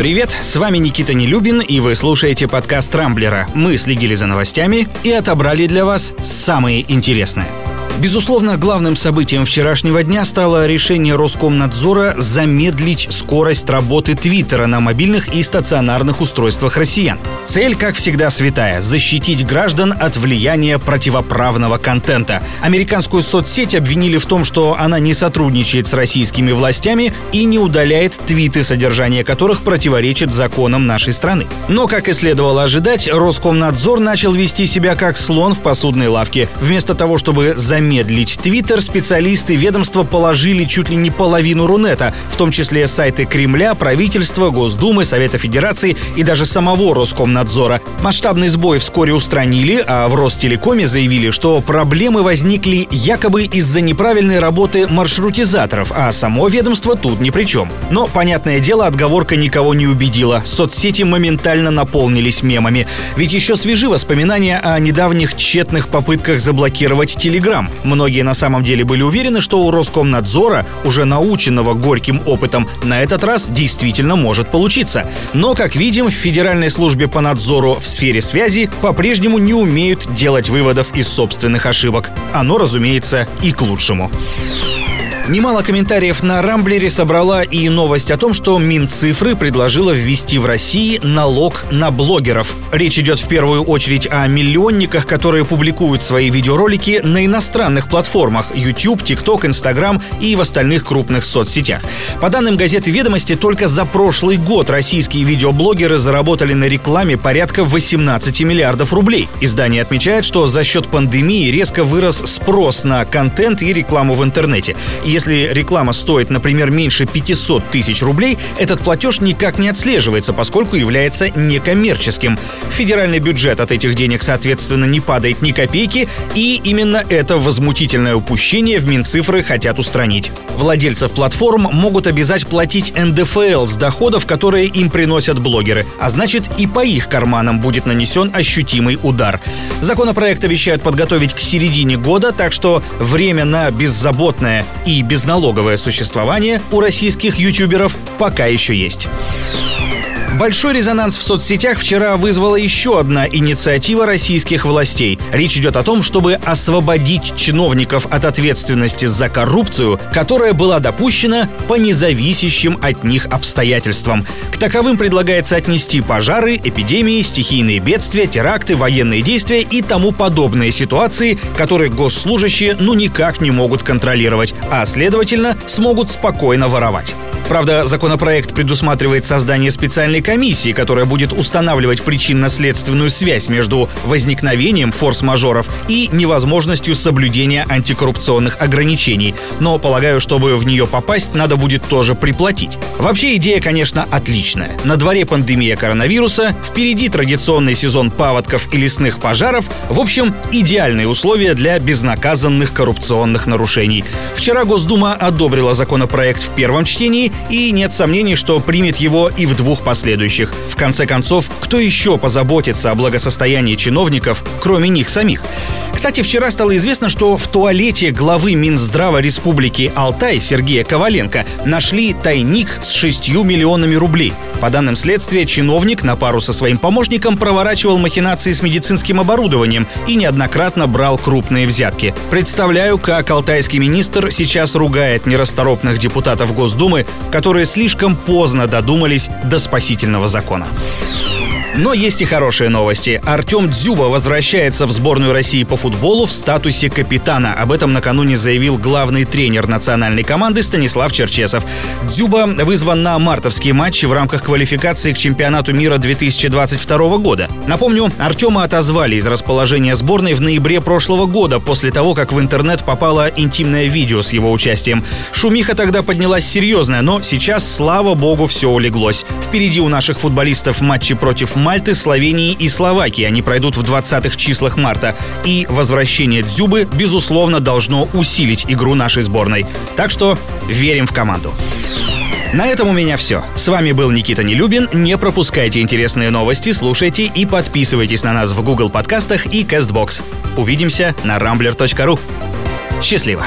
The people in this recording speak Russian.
Привет, с вами Никита Нелюбин, и вы слушаете подкаст «Рамблера». Мы следили за новостями и отобрали для вас самые интересные. Безусловно, главным событием вчерашнего дня стало решение Роскомнадзора замедлить скорость работы Твиттера на мобильных и стационарных устройствах россиян. Цель, как всегда, святая – защитить граждан от влияния противоправного контента. Американскую соцсеть обвинили в том, что она не сотрудничает с российскими властями и не удаляет твиты, содержание которых противоречит законам нашей страны. Но, как и следовало ожидать, Роскомнадзор начал вести себя как слон в посудной лавке. Вместо того, чтобы замедлить Твиттер, специалисты ведомства положили чуть ли не половину Рунета, в том числе сайты Кремля, правительства, Госдумы, Совета Федерации и даже самого Роскомнадзора. Масштабный сбой вскоре устранили, а в Ростелекоме заявили, что проблемы возникли якобы из-за неправильной работы маршрутизаторов, а само ведомство тут ни при чем. Но, понятное дело, отговорка никого не убедила. Соцсети моментально наполнились мемами. Ведь еще свежи воспоминания о недавних тщетных попытках заблокировать Телеграм. Многие на самом деле были уверены, что у Роскомнадзора, уже наученного горьким опытом, на этот раз действительно может получиться. Но, как видим, в Федеральной службе по надзору в сфере связи по-прежнему не умеют делать выводов из собственных ошибок. Оно, разумеется, и к лучшему. Немало комментариев на Рамблере собрала и новость о том, что Минцифры предложила ввести в России налог на блогеров. Речь идет в первую очередь о миллионниках, которые публикуют свои видеоролики на иностранных платформах YouTube, TikTok, Instagram и в остальных крупных соцсетях. По данным газеты «Ведомости», только за прошлый год российские видеоблогеры заработали на рекламе порядка 18 миллиардов рублей. Издание отмечает, что за счет пандемии резко вырос спрос на контент и рекламу в интернете. И если реклама стоит, например, меньше 500 тысяч рублей, этот платеж никак не отслеживается, поскольку является некоммерческим. Федеральный бюджет от этих денег, соответственно, не падает ни копейки, и именно это возмутительное упущение в Минцифры хотят устранить. Владельцев платформ могут обязать платить НДФЛ с доходов, которые им приносят блогеры, а значит и по их карманам будет нанесен ощутимый удар. Законопроект обещают подготовить к середине года, так что время на беззаботное и безналоговое существование у российских ютуберов пока еще есть. Большой резонанс в соцсетях вчера вызвала еще одна инициатива российских властей. Речь идет о том, чтобы освободить чиновников от ответственности за коррупцию, которая была допущена по независящим от них обстоятельствам. К таковым предлагается отнести пожары, эпидемии, стихийные бедствия, теракты, военные действия и тому подобные ситуации, которые госслужащие ну никак не могут контролировать, а следовательно смогут спокойно воровать. Правда, законопроект предусматривает создание специальной комиссии, которая будет устанавливать причинно-следственную связь между возникновением форс-мажоров и невозможностью соблюдения антикоррупционных ограничений. Но, полагаю, чтобы в нее попасть, надо будет тоже приплатить. Вообще идея, конечно, отличная. На дворе пандемия коронавируса, впереди традиционный сезон паводков и лесных пожаров. В общем, идеальные условия для безнаказанных коррупционных нарушений. Вчера Госдума одобрила законопроект в первом чтении и нет сомнений, что примет его и в двух последующих. В конце концов, кто еще позаботится о благосостоянии чиновников, кроме них самих? Кстати, вчера стало известно, что в туалете главы Минздрава Республики Алтай Сергея Коваленко нашли тайник с 6 миллионами рублей. По данным следствия, чиновник на пару со своим помощником проворачивал махинации с медицинским оборудованием и неоднократно брал крупные взятки. Представляю, как алтайский министр сейчас ругает нерасторопных депутатов Госдумы, которые слишком поздно додумались до спасительного закона. Но есть и хорошие новости. Артем Дзюба возвращается в сборную России по футболу в статусе капитана. Об этом накануне заявил главный тренер национальной команды Станислав Черчесов. Дзюба вызван на мартовские матчи в рамках квалификации к чемпионату мира 2022 года. Напомню, Артема отозвали из расположения сборной в ноябре прошлого года, после того, как в интернет попало интимное видео с его участием. Шумиха тогда поднялась серьезная, но сейчас, слава богу, все улеглось. Впереди у наших футболистов матчи против Мальты, Словении и Словакии. Они пройдут в 20-х числах марта. И возвращение Дзюбы, безусловно, должно усилить игру нашей сборной. Так что верим в команду. На этом у меня все. С вами был Никита Нелюбин. Не пропускайте интересные новости, слушайте и подписывайтесь на нас в Google подкастах и CastBox. Увидимся на rambler.ru. Счастливо!